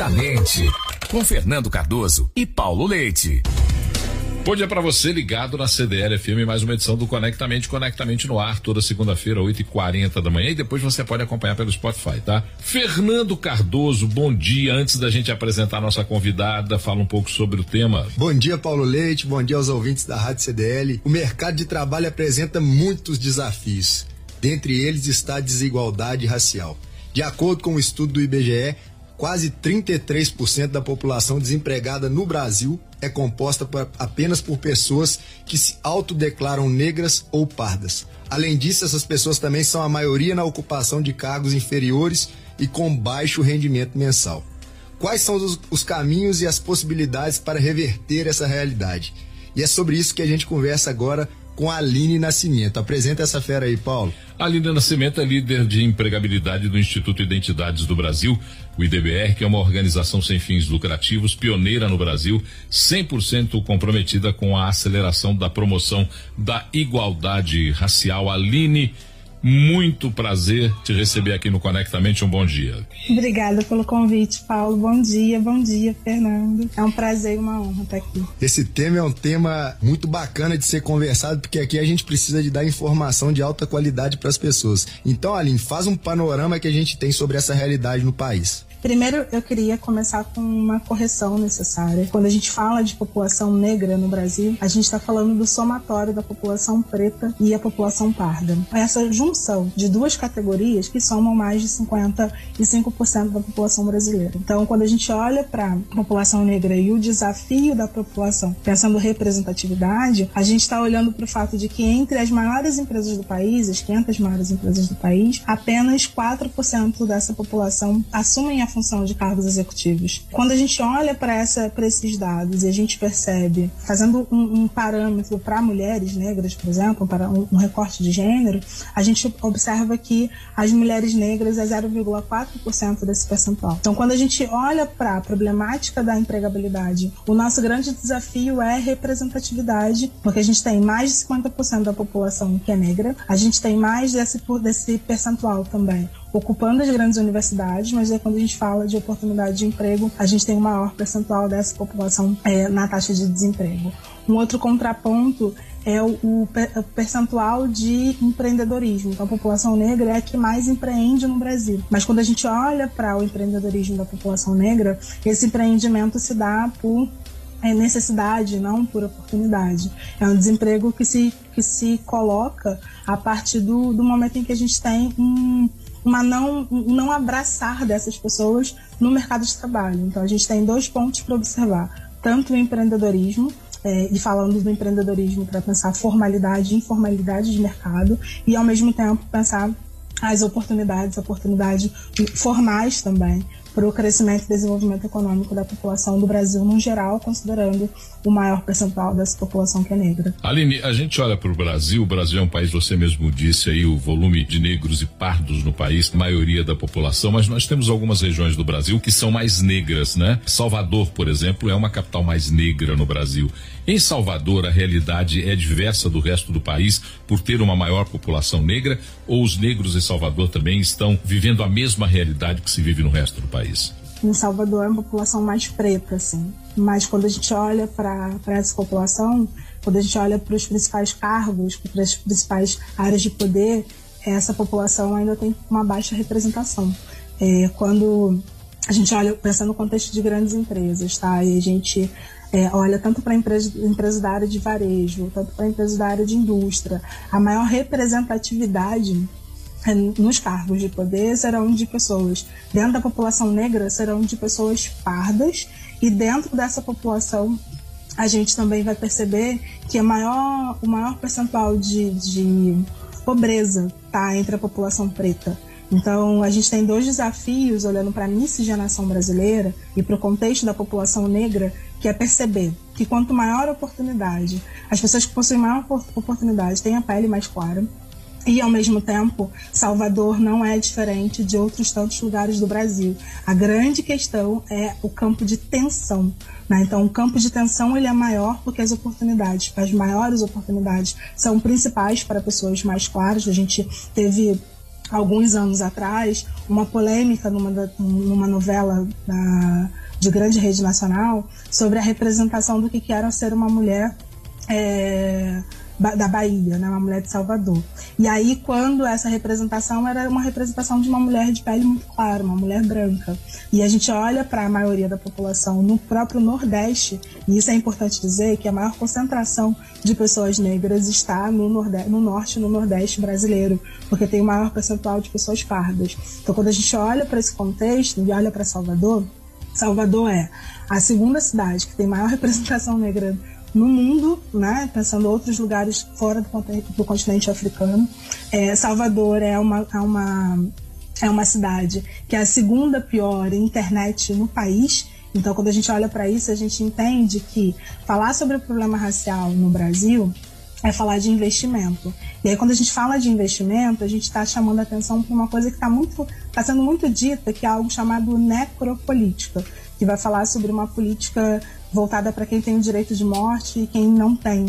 Conectamente, com Fernando Cardoso e Paulo Leite. Bom dia para você ligado na CDL FM, mais uma edição do Conectamente, Conectamente no ar, toda segunda-feira, 8h40 da manhã, e depois você pode acompanhar pelo Spotify, tá? Fernando Cardoso, bom dia. Antes da gente apresentar a nossa convidada, fala um pouco sobre o tema. Bom dia, Paulo Leite, bom dia aos ouvintes da Rádio CDL. O mercado de trabalho apresenta muitos desafios. Dentre eles está a desigualdade racial. De acordo com o um estudo do IBGE, quase 33% da população desempregada no Brasil é composta por, apenas por pessoas que se autodeclaram negras ou pardas. Além disso, essas pessoas também são a maioria na ocupação de cargos inferiores e com baixo rendimento mensal. Quais são os, os caminhos e as possibilidades para reverter essa realidade? E é sobre isso que a gente conversa agora com a Aline Nascimento. Apresenta essa fera aí, Paulo. Aline Nascimento é líder de empregabilidade do Instituto Identidades do Brasil, o IDBR, que é uma organização sem fins lucrativos, pioneira no Brasil, 100% comprometida com a aceleração da promoção da igualdade racial. Aline muito prazer te receber aqui no Conectamente. Um bom dia. Obrigada pelo convite, Paulo. Bom dia, bom dia, Fernando. É um prazer e uma honra estar aqui. Esse tema é um tema muito bacana de ser conversado, porque aqui a gente precisa de dar informação de alta qualidade para as pessoas. Então, Aline, faz um panorama que a gente tem sobre essa realidade no país. Primeiro, eu queria começar com uma correção necessária. Quando a gente fala de população negra no Brasil, a gente está falando do somatório da população preta e a população parda. Essa junção de duas categorias que somam mais de 55% da população brasileira. Então, quando a gente olha para a população negra e o desafio da população, pensando representatividade, a gente está olhando para o fato de que entre as maiores empresas do país, as 500 maiores empresas do país, apenas 4% dessa população assumem a função de cargos executivos. Quando a gente olha para esses dados e a gente percebe, fazendo um, um parâmetro para mulheres negras, por exemplo, para um, um, recorte de gênero, a gente observa que as mulheres negras é 0,4% desse percentual. Então, quando a gente olha para a problemática da empregabilidade, o nosso grande desafio é representatividade, porque a gente tem mais de 50% da população que é negra, a gente tem mais desse, desse percentual também ocupando as grandes universidades, mas aí quando a gente fala de oportunidade de emprego, a gente tem um maior percentual dessa população é, na taxa de desemprego. Um outro contraponto é o, o, percentual de empreendedorismo. Então, a população negra é a que mais empreende no Brasil. Mas quando a gente olha para o empreendedorismo da população negra, esse empreendimento se dá por é necessidade, não por oportunidade. É um desemprego que se, que se coloca a partir do, do momento em que a gente tem um, uma não, um não abraçar dessas pessoas no mercado de trabalho. Então a gente tem dois pontos para observar: tanto o empreendedorismo, é, e falando do empreendedorismo para pensar formalidade e informalidade de mercado, e ao mesmo tempo pensar as oportunidades, oportunidades formais também, para o crescimento e desenvolvimento econômico da população do Brasil no geral, considerando o maior percentual dessa população que é negra. Aline, a gente olha para o Brasil, o Brasil é um país, você mesmo disse aí, o volume de negros e pardos no país, maioria da população, mas nós temos algumas regiões do Brasil que são mais negras, né? Salvador, por exemplo, é uma capital mais negra no Brasil. Em Salvador, a realidade é diversa do resto do país por ter uma maior população negra ou os negros em Salvador também estão vivendo a mesma realidade que se vive no resto do país? Em Salvador é uma população mais preta, assim. Mas quando a gente olha para essa população, quando a gente olha para os principais cargos, para as principais áreas de poder, essa população ainda tem uma baixa representação. É, quando a gente olha, pensando no contexto de grandes empresas, tá? E a gente é, olha tanto para empresas empresa da área de varejo, tanto para empresas da área de indústria, a maior representatividade nos cargos de poder serão de pessoas dentro da população negra serão de pessoas pardas e dentro dessa população a gente também vai perceber que a maior, o maior percentual de, de pobreza está entre a população preta. Então, a gente tem dois desafios olhando para a miscigenação brasileira e para o contexto da população negra, que é perceber que quanto maior a oportunidade, as pessoas que possuem maior oportunidade têm a pele mais clara, e, ao mesmo tempo, Salvador não é diferente de outros tantos lugares do Brasil. A grande questão é o campo de tensão. Né? Então, o campo de tensão ele é maior porque as oportunidades, as maiores oportunidades, são principais para pessoas mais claras. A gente teve alguns anos atrás, uma polêmica numa, numa novela da, de grande rede nacional sobre a representação do que, que era ser uma mulher é, da Bahia, né, uma mulher de Salvador. E aí, quando essa representação era uma representação de uma mulher de pele muito clara, uma mulher branca. E a gente olha para a maioria da população no próprio Nordeste, e isso é importante dizer que a maior concentração de pessoas negras está no, Nordeste, no Norte e no Nordeste brasileiro, porque tem o maior percentual de pessoas pardas. Então, quando a gente olha para esse contexto e olha para Salvador, Salvador é a segunda cidade que tem maior representação negra no mundo, né, pensando outros lugares fora do do continente africano. É, Salvador é uma, é, uma, é uma cidade que é a segunda pior internet no país. Então, quando a gente olha para isso, a gente entende que falar sobre o problema racial no Brasil é falar de investimento. E aí, quando a gente fala de investimento, a gente está chamando a atenção para uma coisa que está muito, está sendo muito dita, que é algo chamado necropolítica, que vai falar sobre uma política voltada para quem tem o direito de morte e quem não tem,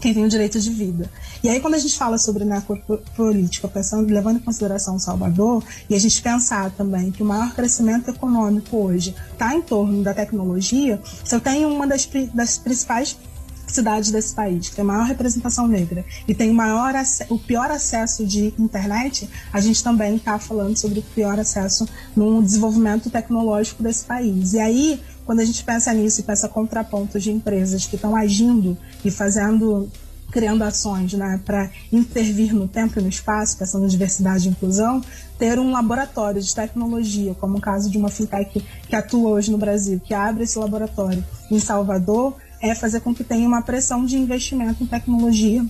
quem tem o direito de vida. E aí, quando a gente fala sobre necropolítica, pensando, levando em consideração Salvador, e a gente pensar também que o maior crescimento econômico hoje está em torno da tecnologia, se eu tenho uma das, das principais cidades desse país, que tem maior representação negra e tem maior o pior acesso de internet, a gente também está falando sobre o pior acesso no desenvolvimento tecnológico desse país. E aí, quando a gente pensa nisso e pensa contrapontos de empresas que estão agindo e fazendo criando ações né, para intervir no tempo e no espaço, pensando em diversidade e inclusão, ter um laboratório de tecnologia, como o caso de uma fintech que atua hoje no Brasil, que abre esse laboratório em Salvador, é fazer com que tenha uma pressão de investimento em tecnologia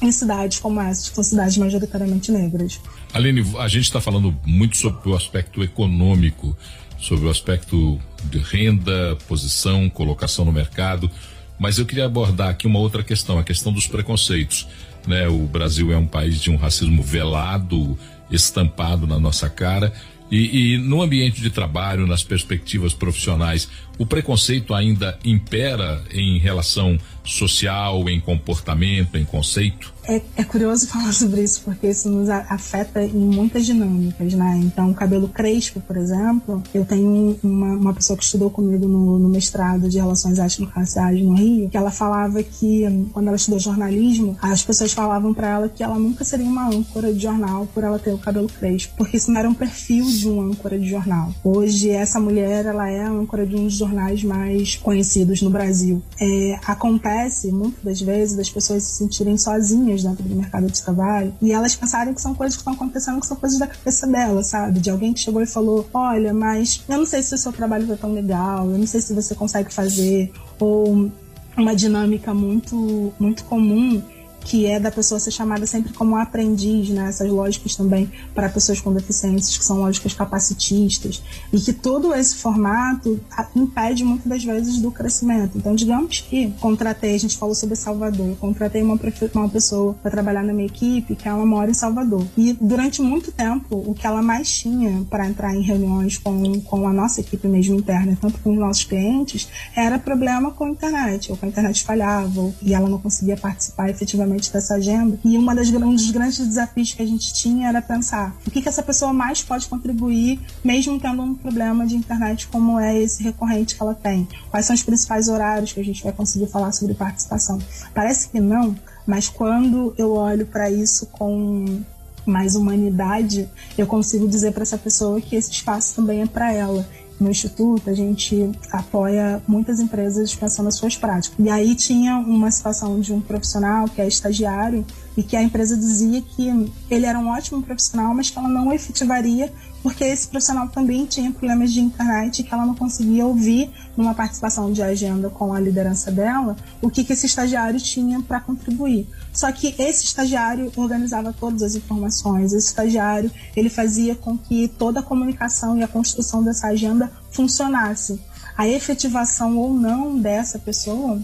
em cidades como essa, que são cidades majoritariamente negras. Aline, a gente está falando muito sobre o aspecto econômico, sobre o aspecto de renda, posição, colocação no mercado, mas eu queria abordar aqui uma outra questão, a questão dos preconceitos. Né? O Brasil é um país de um racismo velado, estampado na nossa cara, e, e, no ambiente de trabalho, nas perspectivas profissionais, o preconceito ainda impera em relação social, em comportamento, em conceito? É, é, curioso falar sobre isso, porque isso nos afeta em muitas dinâmicas, né? Então, o cabelo crespo, por exemplo, eu tenho uma, uma pessoa que estudou comigo no, no mestrado de Relações Étnico-Raciais no Rio, que ela falava que, quando ela estudou jornalismo, as pessoas falavam para ela que ela nunca seria uma âncora de jornal por ela ter o cabelo crespo, porque isso não era um perfil de uma âncora de jornal. Hoje, essa mulher, ela é a âncora de um dos jornais mais conhecidos no Brasil. É, acontece, muitas das vezes, das pessoas se sentirem sozinhas dentro do mercado de trabalho e elas pensarem que são coisas que estão acontecendo, que são coisas da cabeça dela, sabe? De alguém que chegou e falou: Olha, mas eu não sei se o seu trabalho foi tão legal, eu não sei se você consegue fazer, ou uma dinâmica muito, muito comum que é da pessoa ser chamada sempre como aprendiz, né? Essas lógicas também para pessoas com deficiências, que são lógicas capacitistas, e que todo esse formato impede muitas das vezes do crescimento. Então, digamos que contratei, a gente falou sobre Salvador, contratei uma, uma pessoa para trabalhar na minha equipe, que ela mora em Salvador. E durante muito tempo, o que ela mais tinha para entrar em reuniões com, com a nossa equipe mesmo interna, tanto com os nossos clientes, era problema com a internet, ou com a internet falhava, e ela não conseguia participar efetivamente dessa agenda. E uma das, um dos grandes desafios que a gente tinha era pensar o que, que essa pessoa mais pode contribuir, mesmo tendo um problema de internet como é esse recorrente que ela tem. Quais são os principais horários que a gente vai conseguir falar sobre participação? Parece que não, mas quando eu olho para isso com mais humanidade, eu consigo dizer para essa pessoa que esse espaço também é para ela no Instituto, a gente apoia muitas empresas pensando nas suas práticas. E aí tinha uma situação de um profissional que é estagiário e que a empresa dizia que ele era um ótimo profissional, mas que ela não efetivaria porque esse profissional também tinha problemas de internet que ela não conseguia ouvir numa participação de agenda com a liderança dela o que, que esse estagiário tinha para contribuir. Só que esse estagiário organizava todas as informações, esse estagiário ele fazia com que toda a comunicação e a construção dessa agenda funcionasse. A efetivação ou não dessa pessoa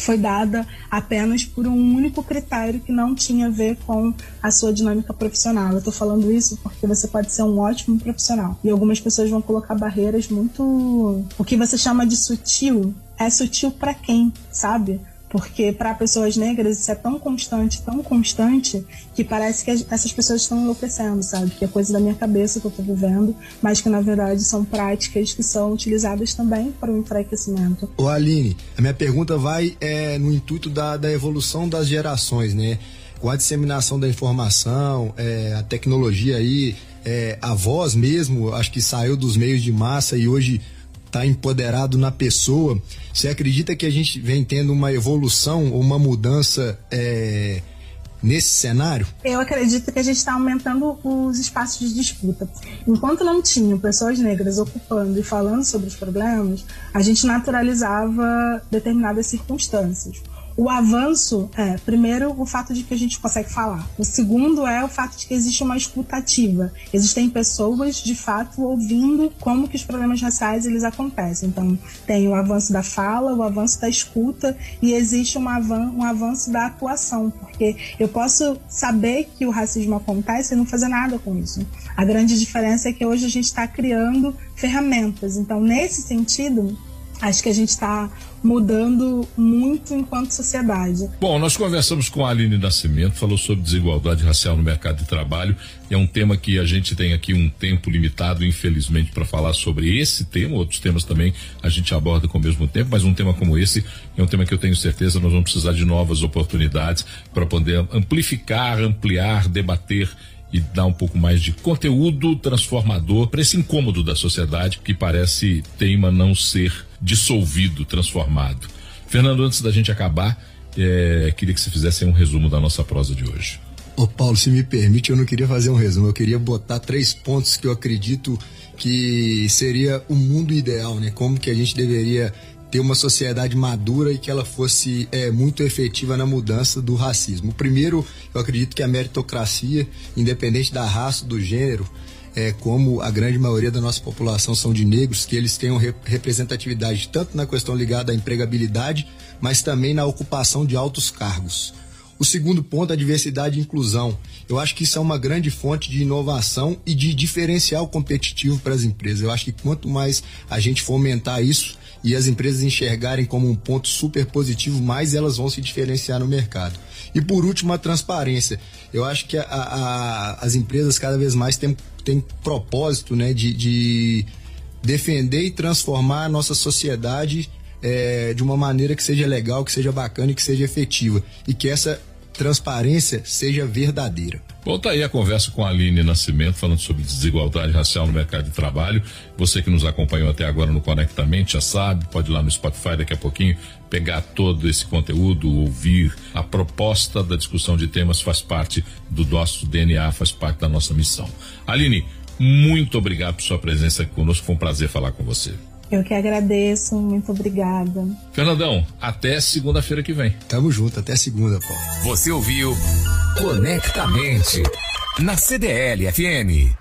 foi dada apenas por um único critério que não tinha a ver com a sua dinâmica profissional. Eu estou falando isso porque você pode ser um ótimo profissional e algumas pessoas vão colocar barreiras muito. O que você chama de sutil é sutil para quem, sabe? Porque para pessoas negras isso é tão constante, tão constante, que parece que essas pessoas estão enlouquecendo, sabe? Que é coisa da minha cabeça que eu estou vivendo, mas que na verdade são práticas que são utilizadas também para o enfraquecimento. Ô Aline, a minha pergunta vai é, no intuito da, da evolução das gerações, né? Com a disseminação da informação, é, a tecnologia aí, é, a voz mesmo, acho que saiu dos meios de massa e hoje está empoderado na pessoa. Você acredita que a gente vem tendo uma evolução ou uma mudança é, nesse cenário? Eu acredito que a gente está aumentando os espaços de disputa. Enquanto não tinham pessoas negras ocupando e falando sobre os problemas, a gente naturalizava determinadas circunstâncias. O avanço é, primeiro, o fato de que a gente consegue falar. O segundo é o fato de que existe uma escutativa. Existem pessoas, de fato, ouvindo como que os problemas raciais eles acontecem. Então, tem o avanço da fala, o avanço da escuta e existe um, avan um avanço da atuação. Porque eu posso saber que o racismo acontece e não fazer nada com isso. A grande diferença é que hoje a gente está criando ferramentas. Então, nesse sentido, acho que a gente está mudando muito enquanto sociedade. Bom, nós conversamos com a Aline Nascimento, falou sobre desigualdade racial no mercado de trabalho. É um tema que a gente tem aqui um tempo limitado, infelizmente, para falar sobre esse tema. Outros temas também a gente aborda com o mesmo tempo, mas um tema como esse é um tema que eu tenho certeza nós vamos precisar de novas oportunidades para poder amplificar, ampliar, debater e dar um pouco mais de conteúdo transformador para esse incômodo da sociedade que parece teima não ser dissolvido, transformado. Fernando, antes da gente acabar, é, queria que você fizesse um resumo da nossa prosa de hoje. Ô Paulo, se me permite, eu não queria fazer um resumo, eu queria botar três pontos que eu acredito que seria o mundo ideal, né? Como que a gente deveria ter uma sociedade madura e que ela fosse é, muito efetiva na mudança do racismo. Primeiro, eu acredito que a meritocracia, independente da raça, do gênero, é, como a grande maioria da nossa população são de negros, que eles tenham representatividade tanto na questão ligada à empregabilidade, mas também na ocupação de altos cargos. O segundo ponto, a diversidade e inclusão. Eu acho que isso é uma grande fonte de inovação e de diferencial competitivo para as empresas. Eu acho que quanto mais a gente fomentar isso, e as empresas enxergarem como um ponto super positivo, mais elas vão se diferenciar no mercado. E por último, a transparência. Eu acho que a, a, as empresas cada vez mais têm, têm propósito né, de, de defender e transformar a nossa sociedade é, de uma maneira que seja legal, que seja bacana e que seja efetiva. E que essa transparência seja verdadeira. Bom, tá aí a conversa com a Aline Nascimento, falando sobre desigualdade racial no mercado de trabalho. Você que nos acompanhou até agora no Conectamente já sabe, pode ir lá no Spotify daqui a pouquinho, pegar todo esse conteúdo, ouvir. A proposta da discussão de temas faz parte do nosso DNA, faz parte da nossa missão. Aline, muito obrigado por sua presença aqui conosco, foi um prazer falar com você. Eu que agradeço, muito obrigada. Fernandão, até segunda-feira que vem. Tamo junto, até segunda, Paulo. Você ouviu Conectamente na CDL FM.